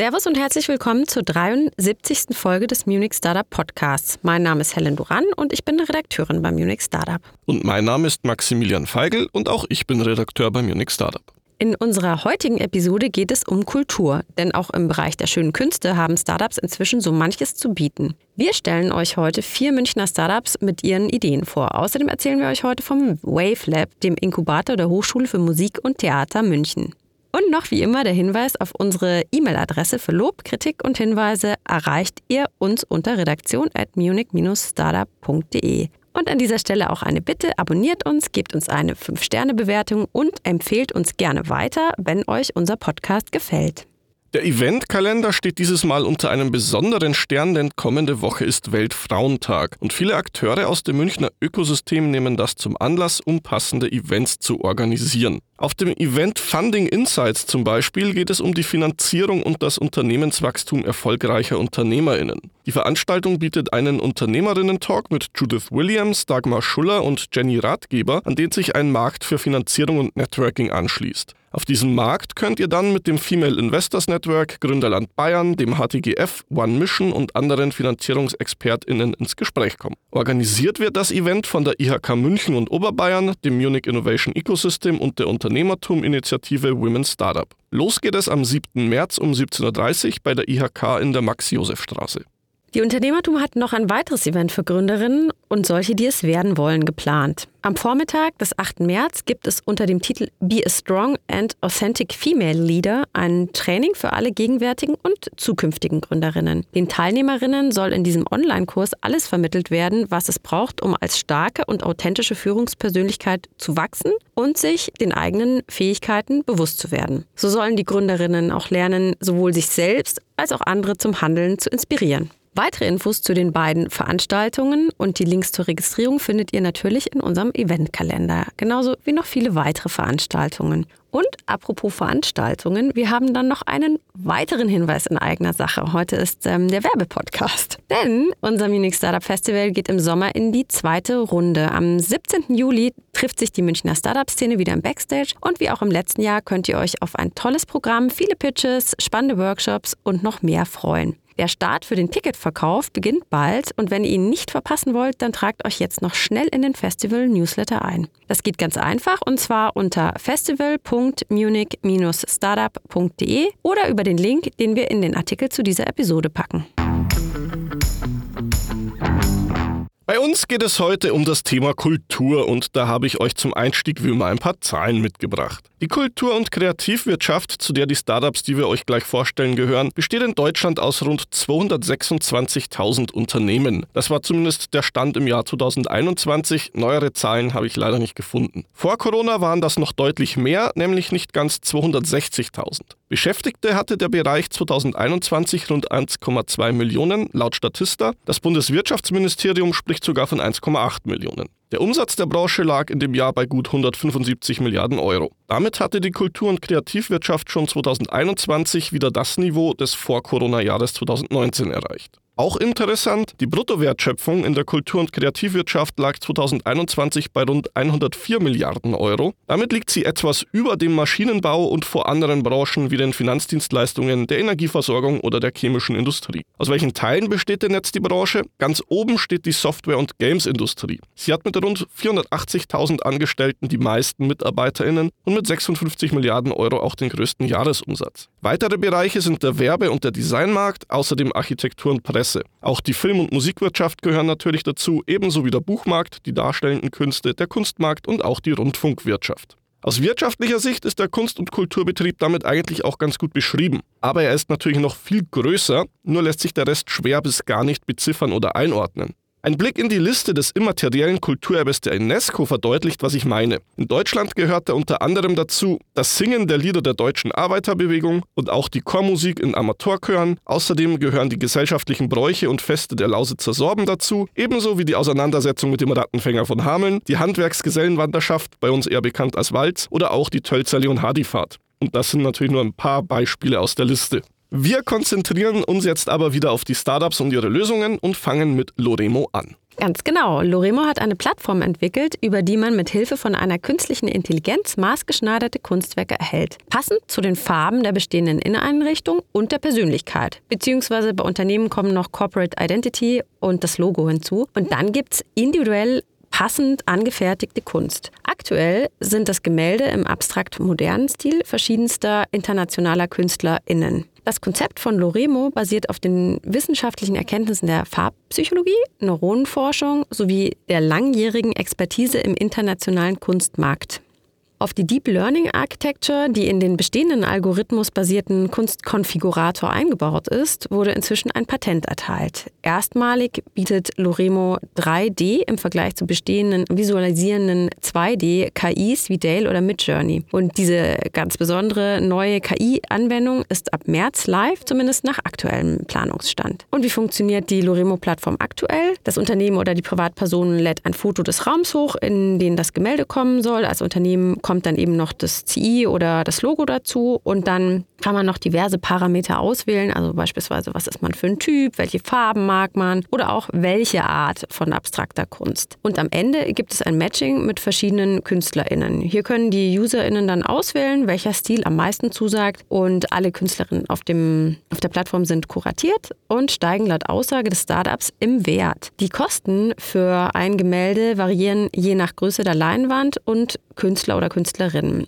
Servus und herzlich willkommen zur 73. Folge des Munich Startup Podcasts. Mein Name ist Helen Duran und ich bin Redakteurin beim Munich Startup. Und mein Name ist Maximilian Feigl und auch ich bin Redakteur beim Munich Startup. In unserer heutigen Episode geht es um Kultur, denn auch im Bereich der schönen Künste haben Startups inzwischen so manches zu bieten. Wir stellen euch heute vier Münchner Startups mit ihren Ideen vor. Außerdem erzählen wir euch heute vom Wave Lab, dem Inkubator der Hochschule für Musik und Theater München. Und noch wie immer der Hinweis auf unsere E-Mail-Adresse für Lob, Kritik und Hinweise erreicht ihr uns unter redaktion at munich-startup.de. Und an dieser Stelle auch eine Bitte, abonniert uns, gebt uns eine 5-Sterne-Bewertung und empfehlt uns gerne weiter, wenn euch unser Podcast gefällt. Der Eventkalender steht dieses Mal unter einem besonderen Stern, denn kommende Woche ist Weltfrauentag und viele Akteure aus dem Münchner Ökosystem nehmen das zum Anlass, um passende Events zu organisieren. Auf dem Event Funding Insights zum Beispiel geht es um die Finanzierung und das Unternehmenswachstum erfolgreicher UnternehmerInnen. Die Veranstaltung bietet einen Unternehmerinnen-Talk mit Judith Williams, Dagmar Schuller und Jenny Ratgeber, an den sich ein Markt für Finanzierung und Networking anschließt. Auf diesem Markt könnt ihr dann mit dem Female Investors Network, Gründerland Bayern, dem HTGF, One Mission und anderen FinanzierungsexpertInnen ins Gespräch kommen. Organisiert wird das Event von der IHK München und Oberbayern, dem Munich Innovation Ecosystem und der Unternehmertum-Initiative Women Startup. Los geht es am 7. März um 17.30 Uhr bei der IHK in der Max-Josef-Straße. Die Unternehmertum hat noch ein weiteres Event für Gründerinnen und solche, die es werden wollen, geplant. Am Vormittag des 8. März gibt es unter dem Titel Be a Strong and Authentic Female Leader ein Training für alle gegenwärtigen und zukünftigen Gründerinnen. Den Teilnehmerinnen soll in diesem Online-Kurs alles vermittelt werden, was es braucht, um als starke und authentische Führungspersönlichkeit zu wachsen und sich den eigenen Fähigkeiten bewusst zu werden. So sollen die Gründerinnen auch lernen, sowohl sich selbst als auch andere zum Handeln zu inspirieren. Weitere Infos zu den beiden Veranstaltungen und die Links zur Registrierung findet ihr natürlich in unserem Eventkalender, genauso wie noch viele weitere Veranstaltungen. Und apropos Veranstaltungen, wir haben dann noch einen weiteren Hinweis in eigener Sache. Heute ist ähm, der Werbepodcast. Denn unser Munich Startup Festival geht im Sommer in die zweite Runde. Am 17. Juli trifft sich die Münchner Startup-Szene wieder im Backstage. Und wie auch im letzten Jahr könnt ihr euch auf ein tolles Programm, viele Pitches, spannende Workshops und noch mehr freuen. Der Start für den Ticketverkauf beginnt bald und wenn ihr ihn nicht verpassen wollt, dann tragt euch jetzt noch schnell in den Festival-Newsletter ein. Das geht ganz einfach und zwar unter festival.munich-startup.de oder über den Link, den wir in den Artikel zu dieser Episode packen. Bei uns geht es heute um das Thema Kultur und da habe ich euch zum Einstieg wie immer ein paar Zahlen mitgebracht. Die Kultur- und Kreativwirtschaft, zu der die Startups, die wir euch gleich vorstellen, gehören, besteht in Deutschland aus rund 226.000 Unternehmen. Das war zumindest der Stand im Jahr 2021. Neuere Zahlen habe ich leider nicht gefunden. Vor Corona waren das noch deutlich mehr, nämlich nicht ganz 260.000. Beschäftigte hatte der Bereich 2021 rund 1,2 Millionen laut Statista. Das Bundeswirtschaftsministerium spricht sogar von 1,8 Millionen. Der Umsatz der Branche lag in dem Jahr bei gut 175 Milliarden Euro. Damit hatte die Kultur- und Kreativwirtschaft schon 2021 wieder das Niveau des Vor-Corona-Jahres 2019 erreicht. Auch interessant, die Bruttowertschöpfung in der Kultur- und Kreativwirtschaft lag 2021 bei rund 104 Milliarden Euro. Damit liegt sie etwas über dem Maschinenbau und vor anderen Branchen wie den Finanzdienstleistungen, der Energieversorgung oder der chemischen Industrie. Aus welchen Teilen besteht denn jetzt die Branche? Ganz oben steht die Software- und Games-Industrie. Sie hat mit rund 480.000 Angestellten die meisten MitarbeiterInnen und mit 56 Milliarden Euro auch den größten Jahresumsatz. Weitere Bereiche sind der Werbe- und der Designmarkt, außerdem Architektur und Presse. Presse. Auch die Film- und Musikwirtschaft gehören natürlich dazu, ebenso wie der Buchmarkt, die darstellenden Künste, der Kunstmarkt und auch die Rundfunkwirtschaft. Aus wirtschaftlicher Sicht ist der Kunst- und Kulturbetrieb damit eigentlich auch ganz gut beschrieben. Aber er ist natürlich noch viel größer, nur lässt sich der Rest schwer bis gar nicht beziffern oder einordnen. Ein Blick in die Liste des immateriellen Kulturerbes der UNESCO verdeutlicht, was ich meine. In Deutschland gehört da unter anderem dazu das Singen der Lieder der deutschen Arbeiterbewegung und auch die Chormusik in Amateurchören. Außerdem gehören die gesellschaftlichen Bräuche und Feste der Lausitzer Sorben dazu, ebenso wie die Auseinandersetzung mit dem Rattenfänger von Hameln, die Handwerksgesellenwanderschaft, bei uns eher bekannt als Walz, oder auch die Tölzerli- und Hadifahrt. Und das sind natürlich nur ein paar Beispiele aus der Liste. Wir konzentrieren uns jetzt aber wieder auf die Startups und ihre Lösungen und fangen mit Loremo an. Ganz genau. Loremo hat eine Plattform entwickelt, über die man mit Hilfe von einer künstlichen Intelligenz maßgeschneiderte Kunstwerke erhält. Passend zu den Farben der bestehenden Inneneinrichtung und der Persönlichkeit. Beziehungsweise bei Unternehmen kommen noch Corporate Identity und das Logo hinzu. Und dann gibt es individuell passend angefertigte Kunst. Aktuell sind das Gemälde im abstrakt-modernen Stil verschiedenster internationaler KünstlerInnen. Das Konzept von Loremo basiert auf den wissenschaftlichen Erkenntnissen der Farbpsychologie, Neuronenforschung sowie der langjährigen Expertise im internationalen Kunstmarkt. Auf die Deep Learning Architecture, die in den bestehenden algorithmusbasierten Kunstkonfigurator eingebaut ist, wurde inzwischen ein Patent erteilt. Erstmalig bietet Loremo 3D im Vergleich zu bestehenden visualisierenden 2D KIs wie Dale oder Midjourney. Und diese ganz besondere neue KI-Anwendung ist ab März live, zumindest nach aktuellem Planungsstand. Und wie funktioniert die Loremo-Plattform aktuell? Das Unternehmen oder die Privatperson lädt ein Foto des Raums hoch, in den das Gemälde kommen soll. Als Unternehmen kommt dann eben noch das CI oder das Logo dazu und dann kann man noch diverse Parameter auswählen, also beispielsweise, was ist man für ein Typ, welche Farben mag man oder auch welche Art von abstrakter Kunst. Und am Ende gibt es ein Matching mit verschiedenen KünstlerInnen. Hier können die UserInnen dann auswählen, welcher Stil am meisten zusagt und alle Künstlerinnen auf, dem, auf der Plattform sind kuratiert und steigen laut Aussage des Startups im Wert. Die Kosten für ein Gemälde variieren je nach Größe der Leinwand und Künstler oder Künstlerin.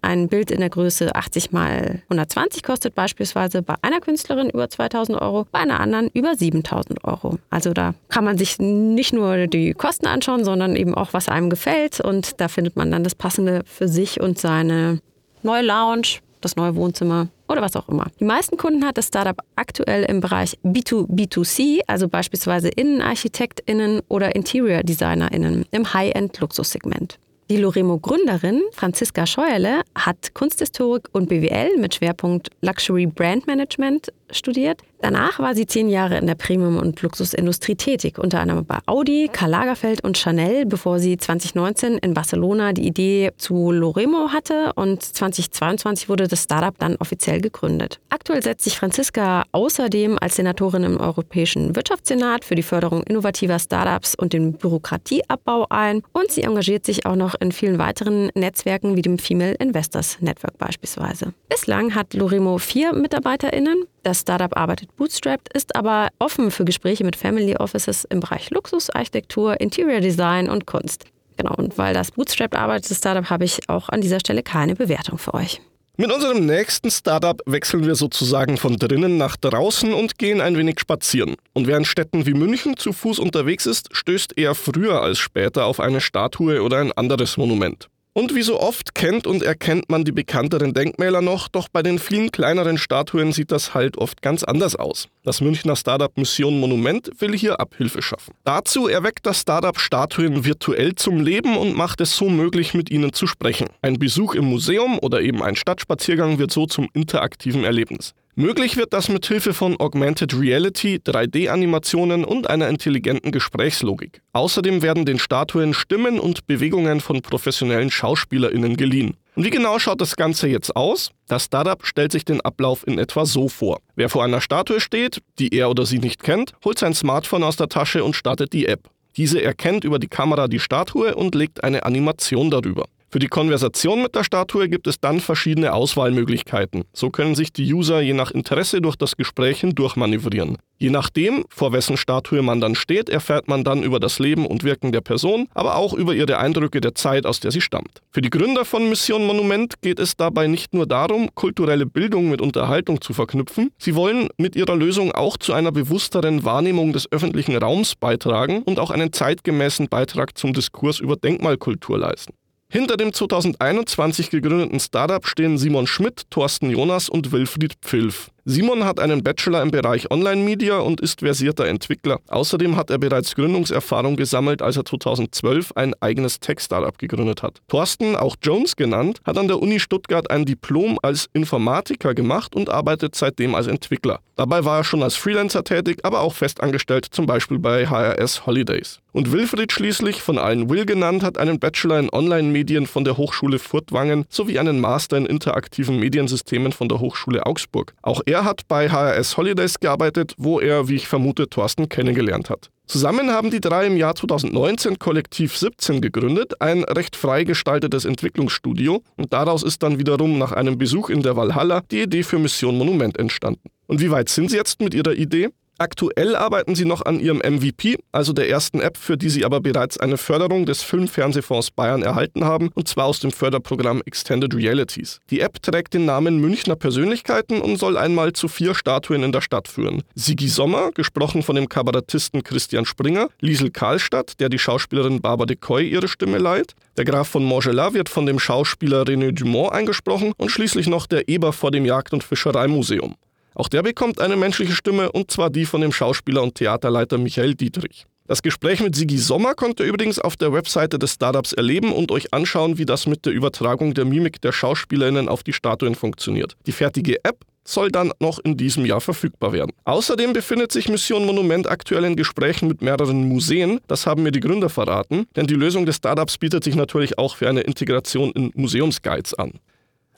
Ein Bild in der Größe 80 mal 120 kostet beispielsweise bei einer Künstlerin über 2000 Euro, bei einer anderen über 7000 Euro. Also da kann man sich nicht nur die Kosten anschauen, sondern eben auch, was einem gefällt. Und da findet man dann das Passende für sich und seine neue Lounge, das neue Wohnzimmer oder was auch immer. Die meisten Kunden hat das Startup aktuell im Bereich B2B2C, also beispielsweise InnenarchitektInnen oder Interior DesignerInnen im High-End-Luxussegment. Die Loremo-Gründerin Franziska Scheuerle hat Kunsthistorik und BWL mit Schwerpunkt Luxury Brand Management studiert. Danach war sie zehn Jahre in der Premium- und Luxusindustrie tätig, unter anderem bei Audi, Karl Lagerfeld und Chanel, bevor sie 2019 in Barcelona die Idee zu Loremo hatte und 2022 wurde das Startup dann offiziell gegründet. Aktuell setzt sich Franziska außerdem als Senatorin im Europäischen Wirtschaftssenat für die Förderung innovativer Startups und den Bürokratieabbau ein und sie engagiert sich auch noch in vielen weiteren Netzwerken wie dem Female Investors Network beispielsweise. Bislang hat Loremo vier MitarbeiterInnen. Das Startup arbeitet bootstrapped, ist aber offen für Gespräche mit Family Offices im Bereich Luxus, Architektur, Interior Design und Kunst. Genau, und weil das bootstrapped arbeitet, das Startup, habe ich auch an dieser Stelle keine Bewertung für euch. Mit unserem nächsten Startup wechseln wir sozusagen von drinnen nach draußen und gehen ein wenig spazieren. Und wer in Städten wie München zu Fuß unterwegs ist, stößt eher früher als später auf eine Statue oder ein anderes Monument. Und wie so oft kennt und erkennt man die bekannteren Denkmäler noch, doch bei den vielen kleineren Statuen sieht das halt oft ganz anders aus. Das Münchner Startup Mission Monument will hier Abhilfe schaffen. Dazu erweckt das Startup Statuen virtuell zum Leben und macht es so möglich, mit ihnen zu sprechen. Ein Besuch im Museum oder eben ein Stadtspaziergang wird so zum interaktiven Erlebnis. Möglich wird das mit Hilfe von Augmented Reality, 3D-Animationen und einer intelligenten Gesprächslogik. Außerdem werden den Statuen Stimmen und Bewegungen von professionellen SchauspielerInnen geliehen. Und wie genau schaut das Ganze jetzt aus? Das Startup stellt sich den Ablauf in etwa so vor. Wer vor einer Statue steht, die er oder sie nicht kennt, holt sein Smartphone aus der Tasche und startet die App. Diese erkennt über die Kamera die Statue und legt eine Animation darüber. Für die Konversation mit der Statue gibt es dann verschiedene Auswahlmöglichkeiten. So können sich die User je nach Interesse durch das Gespräch hindurchmanövrieren. Je nachdem, vor wessen Statue man dann steht, erfährt man dann über das Leben und Wirken der Person, aber auch über ihre Eindrücke der Zeit, aus der sie stammt. Für die Gründer von Mission Monument geht es dabei nicht nur darum, kulturelle Bildung mit Unterhaltung zu verknüpfen, sie wollen mit ihrer Lösung auch zu einer bewussteren Wahrnehmung des öffentlichen Raums beitragen und auch einen zeitgemäßen Beitrag zum Diskurs über Denkmalkultur leisten. Hinter dem 2021 gegründeten Startup stehen Simon Schmidt, Thorsten Jonas und Wilfried Pfilf. Simon hat einen Bachelor im Bereich Online-Media und ist versierter Entwickler. Außerdem hat er bereits Gründungserfahrung gesammelt, als er 2012 ein eigenes Tech-Startup gegründet hat. Thorsten, auch Jones genannt, hat an der Uni Stuttgart ein Diplom als Informatiker gemacht und arbeitet seitdem als Entwickler. Dabei war er schon als Freelancer tätig, aber auch festangestellt, zum Beispiel bei HRS Holidays. Und Wilfried schließlich, von allen Will genannt, hat einen Bachelor in Online-Medien von der Hochschule Furtwangen sowie einen Master in interaktiven Mediensystemen von der Hochschule Augsburg. Auch hat bei HRS Holidays gearbeitet, wo er, wie ich vermute, Thorsten kennengelernt hat. Zusammen haben die drei im Jahr 2019 Kollektiv 17 gegründet, ein recht frei gestaltetes Entwicklungsstudio und daraus ist dann wiederum nach einem Besuch in der Valhalla die Idee für Mission Monument entstanden. Und wie weit sind Sie jetzt mit Ihrer Idee? Aktuell arbeiten sie noch an ihrem MVP, also der ersten App, für die sie aber bereits eine Förderung des Filmfernsehfonds Bayern erhalten haben, und zwar aus dem Förderprogramm Extended Realities. Die App trägt den Namen Münchner Persönlichkeiten und soll einmal zu vier Statuen in der Stadt führen. Sigi Sommer, gesprochen von dem Kabarettisten Christian Springer, Liesel Karlstadt, der die Schauspielerin Barbara de Coy ihre Stimme leiht, der Graf von Montgelat wird von dem Schauspieler René Dumont eingesprochen und schließlich noch der Eber vor dem Jagd- und Fischereimuseum. Auch der bekommt eine menschliche Stimme und zwar die von dem Schauspieler und Theaterleiter Michael Dietrich. Das Gespräch mit Sigi Sommer könnt ihr übrigens auf der Webseite des Startups erleben und euch anschauen, wie das mit der Übertragung der Mimik der SchauspielerInnen auf die Statuen funktioniert. Die fertige App soll dann noch in diesem Jahr verfügbar werden. Außerdem befindet sich Mission Monument aktuell in Gesprächen mit mehreren Museen, das haben mir die Gründer verraten, denn die Lösung des Startups bietet sich natürlich auch für eine Integration in Museumsguides an.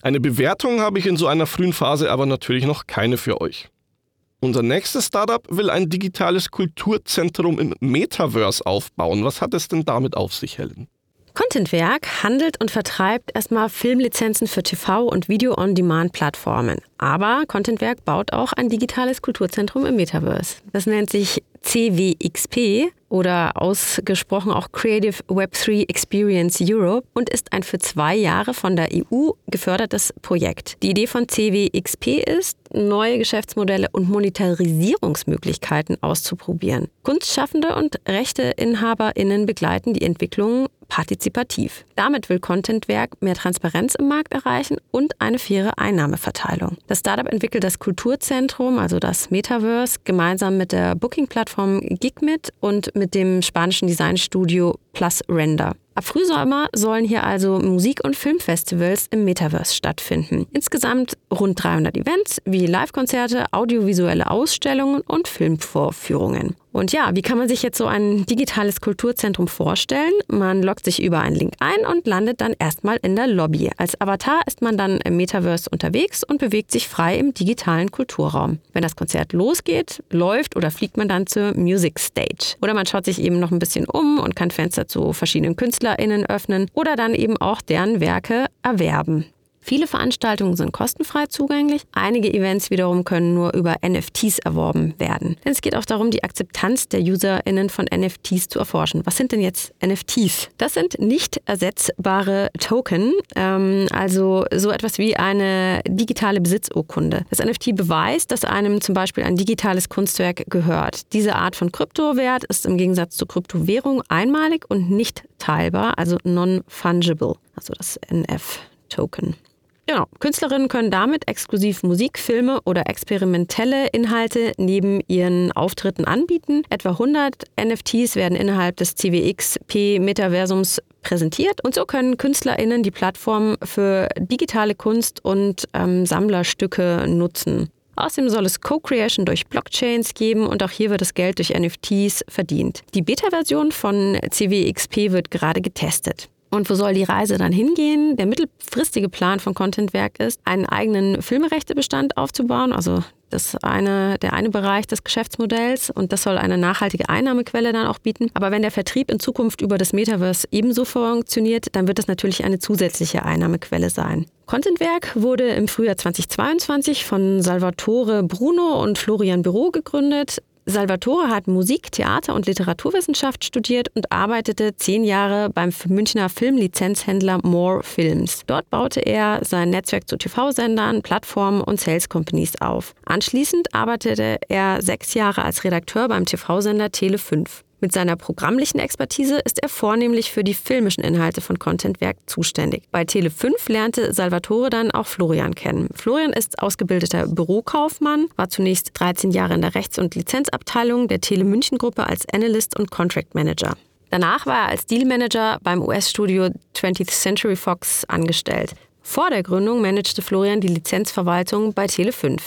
Eine Bewertung habe ich in so einer frühen Phase aber natürlich noch keine für euch. Unser nächstes Startup will ein digitales Kulturzentrum im Metaverse aufbauen. Was hat es denn damit auf sich, Helen? Contentwerk handelt und vertreibt erstmal Filmlizenzen für TV- und Video-on-Demand-Plattformen. Aber Contentwerk baut auch ein digitales Kulturzentrum im Metaverse. Das nennt sich CWXP oder ausgesprochen auch Creative Web3 Experience Europe und ist ein für zwei Jahre von der EU gefördertes Projekt. Die Idee von CWXP ist, neue Geschäftsmodelle und Monetarisierungsmöglichkeiten auszuprobieren. Kunstschaffende und Rechteinhaberinnen begleiten die Entwicklung partizipativ. Damit will Contentwerk mehr Transparenz im Markt erreichen und eine faire Einnahmeverteilung. Das Startup entwickelt das Kulturzentrum, also das Metaverse, gemeinsam mit der Booking-Plattform Gigmit und mit dem spanischen Designstudio Plus Render. Ab Frühsommer sollen hier also Musik- und Filmfestivals im Metaverse stattfinden. Insgesamt rund 300 Events wie Live-Konzerte, audiovisuelle Ausstellungen und Filmvorführungen. Und ja, wie kann man sich jetzt so ein digitales Kulturzentrum vorstellen? Man loggt sich über einen Link ein und landet dann erstmal in der Lobby. Als Avatar ist man dann im Metaverse unterwegs und bewegt sich frei im digitalen Kulturraum. Wenn das Konzert losgeht, läuft oder fliegt man dann zur Music Stage. Oder man schaut sich eben noch ein bisschen um und kann Fenster zu verschiedenen KünstlerInnen öffnen oder dann eben auch deren Werke erwerben. Viele Veranstaltungen sind kostenfrei zugänglich, einige Events wiederum können nur über NFTs erworben werden. Denn es geht auch darum, die Akzeptanz der UserInnen von NFTs zu erforschen. Was sind denn jetzt NFTs? Das sind nicht ersetzbare Token, ähm, also so etwas wie eine digitale Besitzurkunde. Das NFT beweist, dass einem zum Beispiel ein digitales Kunstwerk gehört. Diese Art von Kryptowert ist im Gegensatz zur Kryptowährung einmalig und nicht teilbar, also non-fungible, also das NF-Token. Genau. Künstlerinnen können damit exklusiv Musik, Filme oder experimentelle Inhalte neben ihren Auftritten anbieten. Etwa 100 NFTs werden innerhalb des CWXP-Metaversums präsentiert und so können KünstlerInnen die Plattform für digitale Kunst und ähm, Sammlerstücke nutzen. Außerdem soll es Co-Creation durch Blockchains geben und auch hier wird das Geld durch NFTs verdient. Die Beta-Version von CWXP wird gerade getestet. Und wo soll die Reise dann hingehen? Der mittelfristige Plan von Contentwerk ist, einen eigenen Filmerechtebestand aufzubauen, also das eine, der eine Bereich des Geschäftsmodells und das soll eine nachhaltige Einnahmequelle dann auch bieten. Aber wenn der Vertrieb in Zukunft über das Metaverse ebenso funktioniert, dann wird das natürlich eine zusätzliche Einnahmequelle sein. Contentwerk wurde im Frühjahr 2022 von Salvatore Bruno und Florian Büro gegründet. Salvatore hat Musik, Theater und Literaturwissenschaft studiert und arbeitete zehn Jahre beim Münchner Filmlizenzhändler More Films. Dort baute er sein Netzwerk zu TV-Sendern, Plattformen und Sales Companies auf. Anschließend arbeitete er sechs Jahre als Redakteur beim TV-Sender Tele5. Mit seiner programmlichen Expertise ist er vornehmlich für die filmischen Inhalte von Contentwerk zuständig. Bei Tele5 lernte Salvatore dann auch Florian kennen. Florian ist ausgebildeter Bürokaufmann, war zunächst 13 Jahre in der Rechts- und Lizenzabteilung der Tele München Gruppe als Analyst und Contract Manager. Danach war er als Dealmanager beim US-Studio 20th Century Fox angestellt. Vor der Gründung managte Florian die Lizenzverwaltung bei Tele5.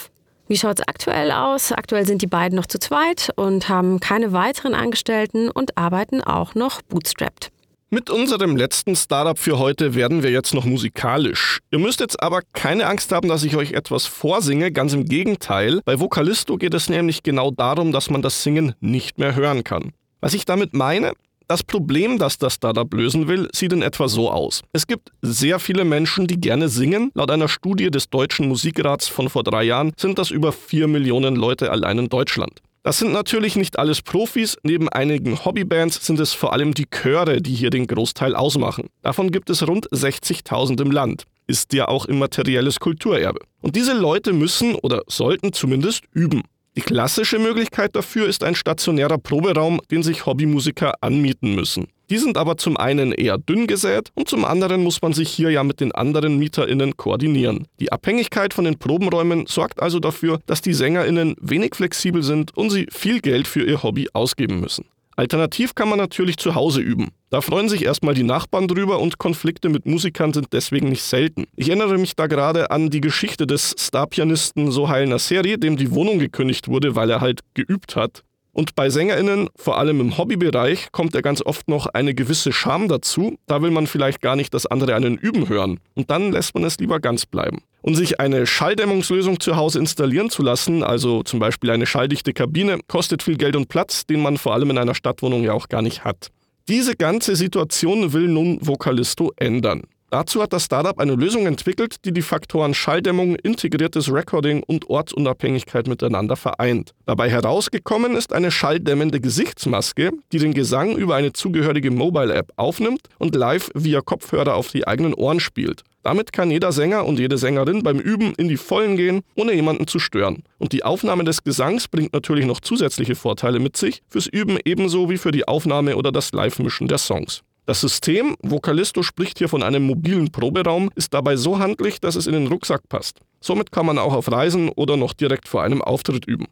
Wie schaut es aktuell aus? Aktuell sind die beiden noch zu zweit und haben keine weiteren Angestellten und arbeiten auch noch bootstrapped. Mit unserem letzten Startup für heute werden wir jetzt noch musikalisch. Ihr müsst jetzt aber keine Angst haben, dass ich euch etwas vorsinge, ganz im Gegenteil. Bei Vocalisto geht es nämlich genau darum, dass man das Singen nicht mehr hören kann. Was ich damit meine, das Problem, das das Startup lösen will, sieht in etwa so aus. Es gibt sehr viele Menschen, die gerne singen. Laut einer Studie des Deutschen Musikrats von vor drei Jahren sind das über vier Millionen Leute allein in Deutschland. Das sind natürlich nicht alles Profis, neben einigen Hobbybands sind es vor allem die Chöre, die hier den Großteil ausmachen. Davon gibt es rund 60.000 im Land. Ist ja auch immaterielles Kulturerbe. Und diese Leute müssen oder sollten zumindest üben. Die klassische Möglichkeit dafür ist ein stationärer Proberaum, den sich Hobbymusiker anmieten müssen. Die sind aber zum einen eher dünn gesät und zum anderen muss man sich hier ja mit den anderen MieterInnen koordinieren. Die Abhängigkeit von den Probenräumen sorgt also dafür, dass die SängerInnen wenig flexibel sind und sie viel Geld für ihr Hobby ausgeben müssen. Alternativ kann man natürlich zu Hause üben. Da freuen sich erstmal die Nachbarn drüber und Konflikte mit Musikern sind deswegen nicht selten. Ich erinnere mich da gerade an die Geschichte des Starpianisten Sohail Nasseri, dem die Wohnung gekündigt wurde, weil er halt geübt hat. Und bei SängerInnen, vor allem im Hobbybereich, kommt ja ganz oft noch eine gewisse Scham dazu. Da will man vielleicht gar nicht, dass andere einen üben hören. Und dann lässt man es lieber ganz bleiben. Und sich eine Schalldämmungslösung zu Hause installieren zu lassen, also zum Beispiel eine schalldichte Kabine, kostet viel Geld und Platz, den man vor allem in einer Stadtwohnung ja auch gar nicht hat. Diese ganze Situation will nun Vocalisto ändern. Dazu hat das Startup eine Lösung entwickelt, die die Faktoren Schalldämmung, integriertes Recording und Ortsunabhängigkeit miteinander vereint. Dabei herausgekommen ist eine schalldämmende Gesichtsmaske, die den Gesang über eine zugehörige Mobile-App aufnimmt und live via Kopfhörer auf die eigenen Ohren spielt. Damit kann jeder Sänger und jede Sängerin beim Üben in die Vollen gehen, ohne jemanden zu stören. Und die Aufnahme des Gesangs bringt natürlich noch zusätzliche Vorteile mit sich, fürs Üben ebenso wie für die Aufnahme oder das Live-Mischen der Songs. Das System, Vocalisto spricht hier von einem mobilen Proberaum, ist dabei so handlich, dass es in den Rucksack passt. Somit kann man auch auf Reisen oder noch direkt vor einem Auftritt üben.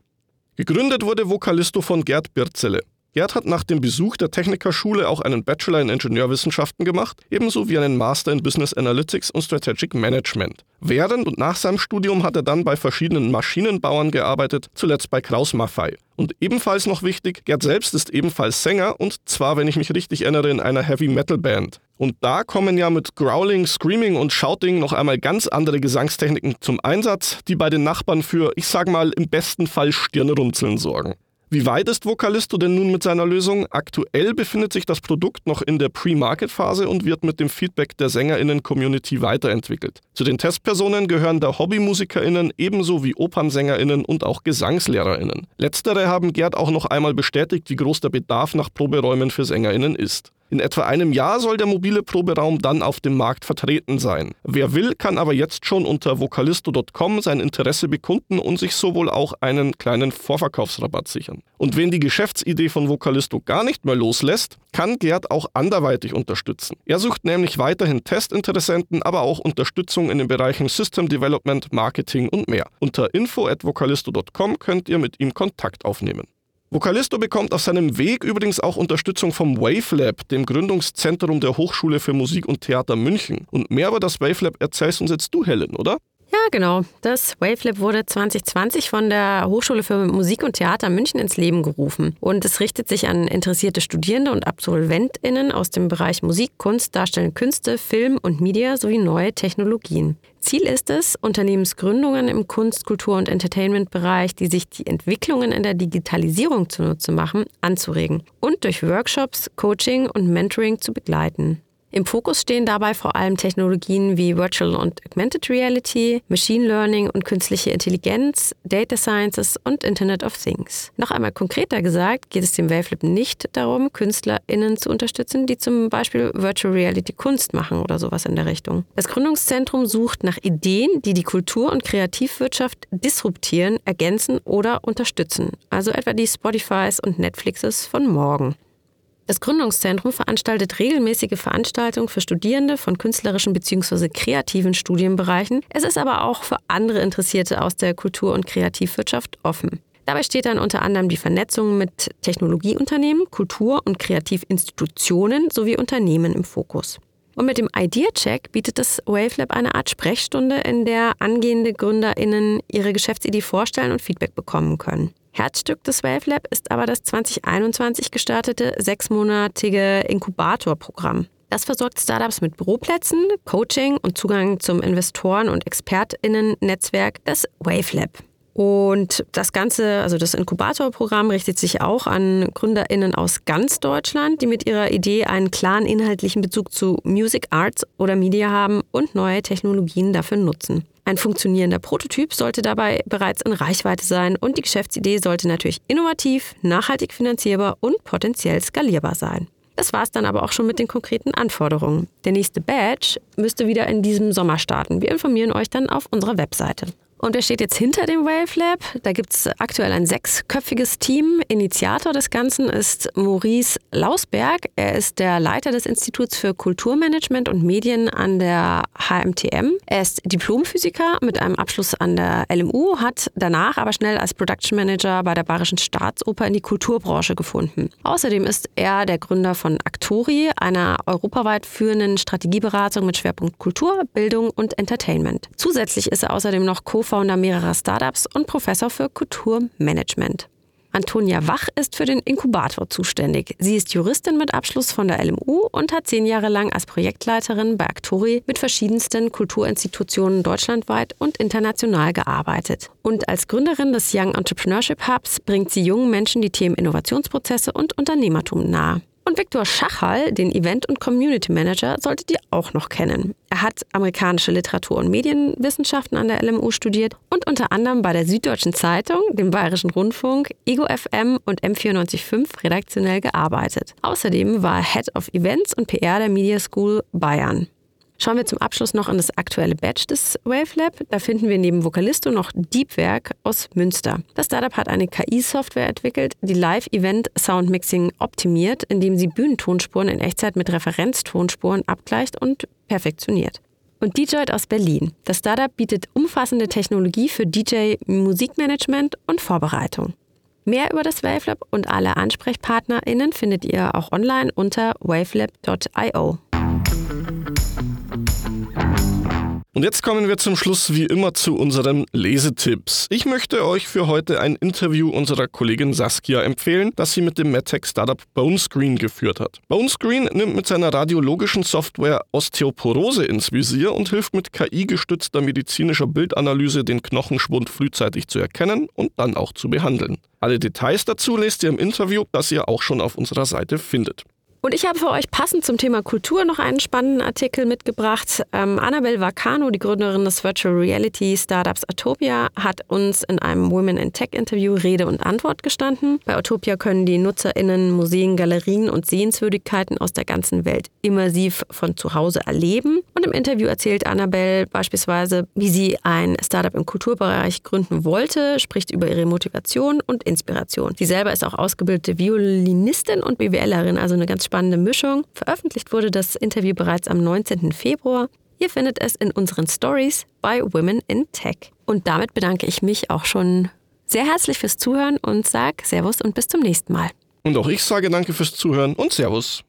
Gegründet wurde Vocalisto von Gerd Birzele. Gerd hat nach dem Besuch der Technikerschule auch einen Bachelor in Ingenieurwissenschaften gemacht, ebenso wie einen Master in Business Analytics und Strategic Management. Während und nach seinem Studium hat er dann bei verschiedenen Maschinenbauern gearbeitet, zuletzt bei Kraus Maffei. Und ebenfalls noch wichtig, Gerd selbst ist ebenfalls Sänger und zwar, wenn ich mich richtig erinnere, in einer Heavy Metal Band. Und da kommen ja mit Growling, Screaming und Shouting noch einmal ganz andere Gesangstechniken zum Einsatz, die bei den Nachbarn für, ich sag mal, im besten Fall Stirnrunzeln sorgen. Wie weit ist Vocalisto denn nun mit seiner Lösung? Aktuell befindet sich das Produkt noch in der Pre-Market-Phase und wird mit dem Feedback der SängerInnen-Community weiterentwickelt. Zu den Testpersonen gehören da HobbymusikerInnen ebenso wie Opernsänger*innen und auch GesangslehrerInnen. Letztere haben Gerd auch noch einmal bestätigt, wie groß der Bedarf nach Proberäumen für SängerInnen ist. In etwa einem Jahr soll der mobile Proberaum dann auf dem Markt vertreten sein. Wer will, kann aber jetzt schon unter vocalisto.com sein Interesse bekunden und sich sowohl auch einen kleinen Vorverkaufsrabatt sichern. Und wenn die Geschäftsidee von Vocalisto gar nicht mehr loslässt, kann Gerd auch anderweitig unterstützen. Er sucht nämlich weiterhin Testinteressenten, aber auch Unterstützung in den Bereichen System Development, Marketing und mehr. Unter info at vocalisto.com könnt ihr mit ihm Kontakt aufnehmen. Vocalisto bekommt auf seinem Weg übrigens auch Unterstützung vom Wavelab, dem Gründungszentrum der Hochschule für Musik und Theater München. Und mehr über das Wavelab erzählst uns jetzt du, Helen, oder? Genau. Das Wavelab wurde 2020 von der Hochschule für Musik und Theater München ins Leben gerufen. Und es richtet sich an interessierte Studierende und AbsolventInnen aus dem Bereich Musik, Kunst, Darstellende Künste, Film und Media sowie neue Technologien. Ziel ist es, Unternehmensgründungen im Kunst-, Kultur- und Entertainment-Bereich, die sich die Entwicklungen in der Digitalisierung zunutze machen, anzuregen und durch Workshops, Coaching und Mentoring zu begleiten. Im Fokus stehen dabei vor allem Technologien wie Virtual und Augmented Reality, Machine Learning und künstliche Intelligenz, Data Sciences und Internet of Things. Noch einmal konkreter gesagt, geht es dem Wavelab nicht darum, KünstlerInnen zu unterstützen, die zum Beispiel Virtual Reality Kunst machen oder sowas in der Richtung. Das Gründungszentrum sucht nach Ideen, die die Kultur- und Kreativwirtschaft disruptieren, ergänzen oder unterstützen. Also etwa die Spotifys und Netflixes von morgen. Das Gründungszentrum veranstaltet regelmäßige Veranstaltungen für Studierende von künstlerischen bzw. kreativen Studienbereichen. Es ist aber auch für andere Interessierte aus der Kultur- und Kreativwirtschaft offen. Dabei steht dann unter anderem die Vernetzung mit Technologieunternehmen, Kultur- und Kreativinstitutionen sowie Unternehmen im Fokus. Und mit dem Idea Check bietet das Wavelab eine Art Sprechstunde, in der angehende GründerInnen ihre Geschäftsidee vorstellen und Feedback bekommen können. Herzstück des Wavelab ist aber das 2021 gestartete sechsmonatige Inkubatorprogramm. Das versorgt Startups mit Büroplätzen, Coaching und Zugang zum Investoren- und ExpertInnen-Netzwerk, das Wavelab. Und das Ganze, also das Inkubatorprogramm, richtet sich auch an GründerInnen aus ganz Deutschland, die mit ihrer Idee einen klaren inhaltlichen Bezug zu Music, Arts oder Media haben und neue Technologien dafür nutzen. Ein funktionierender Prototyp sollte dabei bereits in Reichweite sein und die Geschäftsidee sollte natürlich innovativ, nachhaltig finanzierbar und potenziell skalierbar sein. Das war es dann aber auch schon mit den konkreten Anforderungen. Der nächste Badge müsste wieder in diesem Sommer starten. Wir informieren euch dann auf unserer Webseite. Und wer steht jetzt hinter dem Wave Lab? Da gibt es aktuell ein sechsköpfiges Team. Initiator des Ganzen ist Maurice Lausberg. Er ist der Leiter des Instituts für Kulturmanagement und Medien an der HMTM. Er ist Diplomphysiker mit einem Abschluss an der LMU, hat danach aber schnell als Production Manager bei der Bayerischen Staatsoper in die Kulturbranche gefunden. Außerdem ist er der Gründer von Actori, einer europaweit führenden Strategieberatung mit Schwerpunkt Kultur, Bildung und Entertainment. Zusätzlich ist er außerdem noch Co Co-Founder mehrerer Startups und Professor für Kulturmanagement. Antonia Wach ist für den Inkubator zuständig. Sie ist Juristin mit Abschluss von der LMU und hat zehn Jahre lang als Projektleiterin bei Actori mit verschiedensten Kulturinstitutionen deutschlandweit und international gearbeitet. Und als Gründerin des Young Entrepreneurship Hubs bringt sie jungen Menschen die Themen Innovationsprozesse und Unternehmertum nahe. Und Viktor Schachal, den Event- und Community Manager, solltet ihr auch noch kennen. Er hat amerikanische Literatur- und Medienwissenschaften an der LMU studiert und unter anderem bei der Süddeutschen Zeitung, dem Bayerischen Rundfunk, Ego FM und M945 redaktionell gearbeitet. Außerdem war er Head of Events und PR der Media School Bayern. Schauen wir zum Abschluss noch an das aktuelle Badge des WaveLab. Da finden wir neben Vocalisto noch Deepwerk aus Münster. Das Startup hat eine KI-Software entwickelt, die Live-Event-Soundmixing optimiert, indem sie Bühnentonspuren in Echtzeit mit Referenztonspuren abgleicht und perfektioniert. Und DJit aus Berlin. Das Startup bietet umfassende Technologie für DJ-Musikmanagement und Vorbereitung. Mehr über das WaveLab und alle AnsprechpartnerInnen findet ihr auch online unter wavelab.io. Und jetzt kommen wir zum Schluss wie immer zu unseren Lesetipps. Ich möchte euch für heute ein Interview unserer Kollegin Saskia empfehlen, das sie mit dem MedTech-Startup Bonescreen geführt hat. Bonescreen nimmt mit seiner radiologischen Software Osteoporose ins Visier und hilft mit KI-gestützter medizinischer Bildanalyse den Knochenschwund frühzeitig zu erkennen und dann auch zu behandeln. Alle Details dazu lest ihr im Interview, das ihr auch schon auf unserer Seite findet. Und ich habe für euch passend zum Thema Kultur noch einen spannenden Artikel mitgebracht. Ähm, Annabelle Vacano, die Gründerin des Virtual Reality Startups Atopia, hat uns in einem Women in Tech Interview Rede und Antwort gestanden. Bei Atopia können die NutzerInnen Museen, Galerien und Sehenswürdigkeiten aus der ganzen Welt immersiv von zu Hause erleben. Und im Interview erzählt Annabelle beispielsweise, wie sie ein Startup im Kulturbereich gründen wollte, spricht über ihre Motivation und Inspiration. Sie selber ist auch ausgebildete Violinistin und BWLerin, also eine ganz spannende spannende Mischung. Veröffentlicht wurde das Interview bereits am 19. Februar. Ihr findet es in unseren Stories bei Women in Tech. Und damit bedanke ich mich auch schon sehr herzlich fürs Zuhören und sage Servus und bis zum nächsten Mal. Und auch ich sage danke fürs Zuhören und Servus.